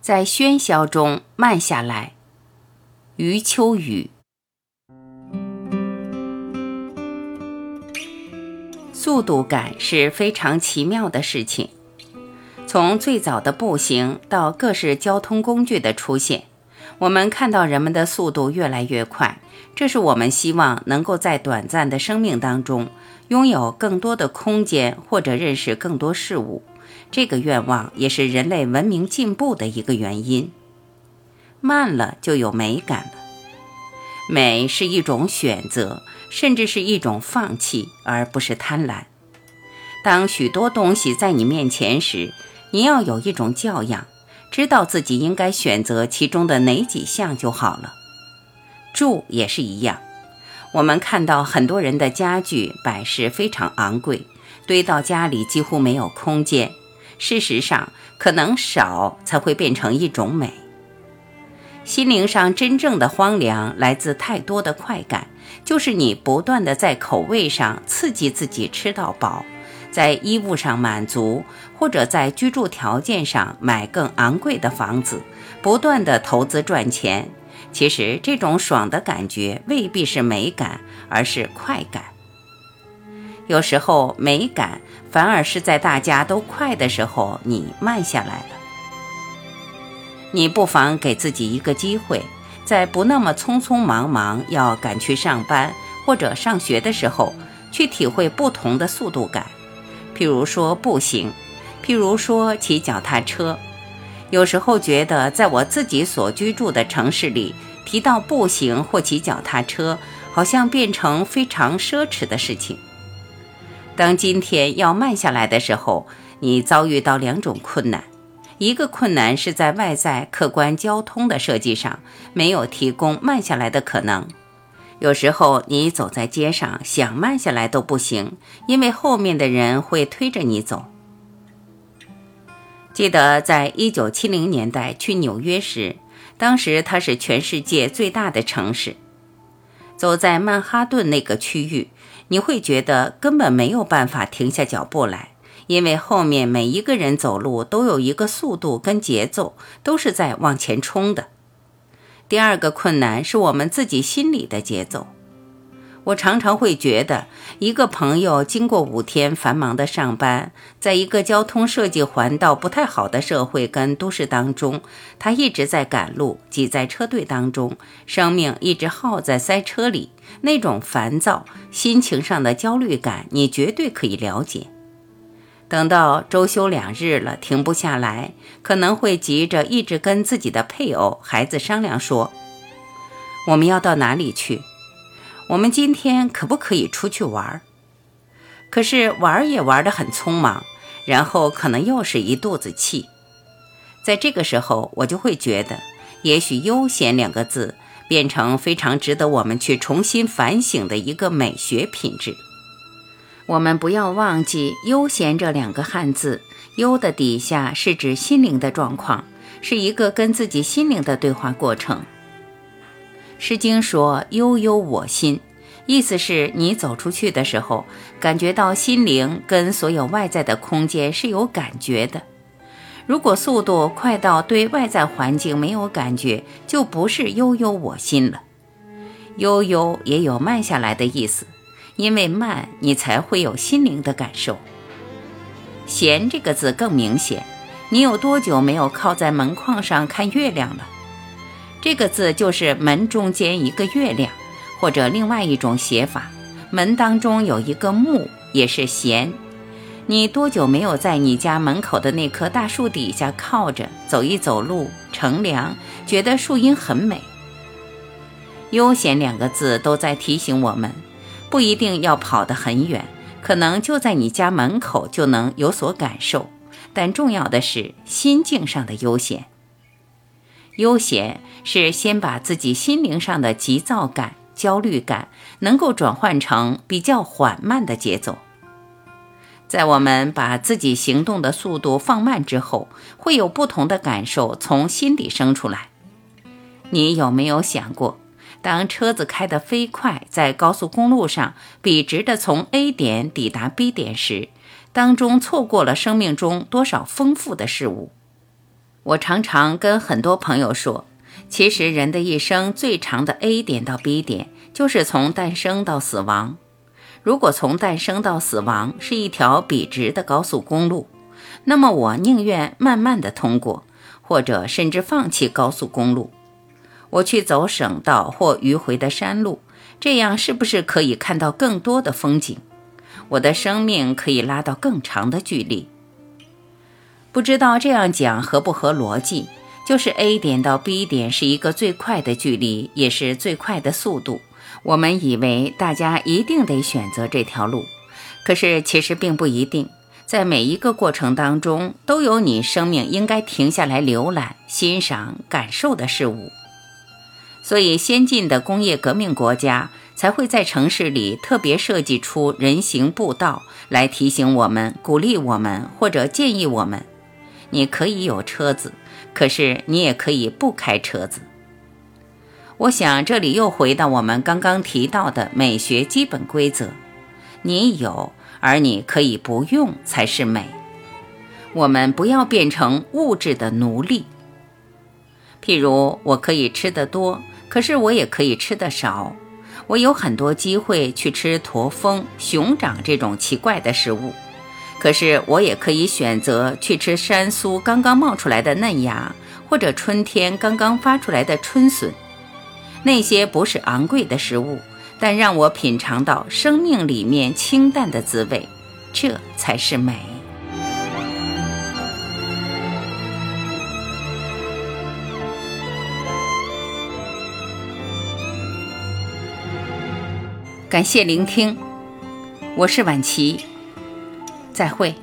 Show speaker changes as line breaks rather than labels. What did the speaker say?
在喧嚣中慢下来。余秋雨。速度感是非常奇妙的事情。从最早的步行到各式交通工具的出现，我们看到人们的速度越来越快。这是我们希望能够在短暂的生命当中拥有更多的空间，或者认识更多事物。这个愿望也是人类文明进步的一个原因。慢了就有美感了，美是一种选择。甚至是一种放弃，而不是贪婪。当许多东西在你面前时，你要有一种教养，知道自己应该选择其中的哪几项就好了。住也是一样，我们看到很多人的家具摆饰非常昂贵，堆到家里几乎没有空间。事实上，可能少才会变成一种美。心灵上真正的荒凉来自太多的快感。就是你不断的在口味上刺激自己吃到饱，在衣物上满足，或者在居住条件上买更昂贵的房子，不断的投资赚钱。其实这种爽的感觉未必是美感，而是快感。有时候美感反而是在大家都快的时候，你慢下来了。你不妨给自己一个机会。在不那么匆匆忙忙要赶去上班或者上学的时候，去体会不同的速度感。譬如说步行，譬如说骑脚踏车。有时候觉得，在我自己所居住的城市里，提到步行或骑脚踏车，好像变成非常奢侈的事情。当今天要慢下来的时候，你遭遇到两种困难。一个困难是在外在客观交通的设计上没有提供慢下来的可能。有时候你走在街上想慢下来都不行，因为后面的人会推着你走。记得在一九七零年代去纽约时，当时它是全世界最大的城市。走在曼哈顿那个区域，你会觉得根本没有办法停下脚步来。因为后面每一个人走路都有一个速度跟节奏，都是在往前冲的。第二个困难是我们自己心里的节奏。我常常会觉得，一个朋友经过五天繁忙的上班，在一个交通设计环道不太好的社会跟都市当中，他一直在赶路，挤在车队当中，生命一直耗在塞车里，那种烦躁、心情上的焦虑感，你绝对可以了解。等到周休两日了，停不下来，可能会急着一直跟自己的配偶、孩子商量说：“我们要到哪里去？我们今天可不可以出去玩？”可是玩也玩得很匆忙，然后可能又是一肚子气。在这个时候，我就会觉得，也许“悠闲”两个字变成非常值得我们去重新反省的一个美学品质。我们不要忘记“悠闲”这两个汉字，“悠”的底下是指心灵的状况，是一个跟自己心灵的对话过程。《诗经》说“悠悠我心”，意思是你走出去的时候，感觉到心灵跟所有外在的空间是有感觉的。如果速度快到对外在环境没有感觉，就不是“悠悠我心”了。“悠悠”也有慢下来的意思。因为慢，你才会有心灵的感受。闲这个字更明显，你有多久没有靠在门框上看月亮了？这个字就是门中间一个月亮，或者另外一种写法，门当中有一个木，也是闲。你多久没有在你家门口的那棵大树底下靠着走一走路，乘凉，觉得树荫很美？悠闲两个字都在提醒我们。不一定要跑得很远，可能就在你家门口就能有所感受。但重要的是心境上的悠闲。悠闲是先把自己心灵上的急躁感、焦虑感，能够转换成比较缓慢的节奏。在我们把自己行动的速度放慢之后，会有不同的感受从心底生出来。你有没有想过？当车子开得飞快，在高速公路上笔直地从 A 点抵达 B 点时，当中错过了生命中多少丰富的事物。我常常跟很多朋友说，其实人的一生最长的 A 点到 B 点，就是从诞生到死亡。如果从诞生到死亡是一条笔直的高速公路，那么我宁愿慢慢的通过，或者甚至放弃高速公路，我去走省道或迂回的山路，这样是不是可以看到更多的风景？我的生命可以拉到更长的距离。不知道这样讲合不合逻辑？就是 A 点到 B 点是一个最快的距离，也是最快的速度。我们以为大家一定得选择这条路，可是其实并不一定。在每一个过程当中，都有你生命应该停下来浏览、欣赏、感受的事物。所以，先进的工业革命国家才会在城市里特别设计出人行步道，来提醒我们、鼓励我们或者建议我们：你可以有车子，可是你也可以不开车子。我想，这里又回到我们刚刚提到的美学基本规则：你有，而你可以不用，才是美。我们不要变成物质的奴隶。譬如，我可以吃得多，可是我也可以吃得少。我有很多机会去吃驼峰、熊掌这种奇怪的食物，可是我也可以选择去吃山苏刚刚冒出来的嫩芽，或者春天刚刚发出来的春笋。那些不是昂贵的食物，但让我品尝到生命里面清淡的滋味，这才是美。感谢聆听，我是晚琪，再会。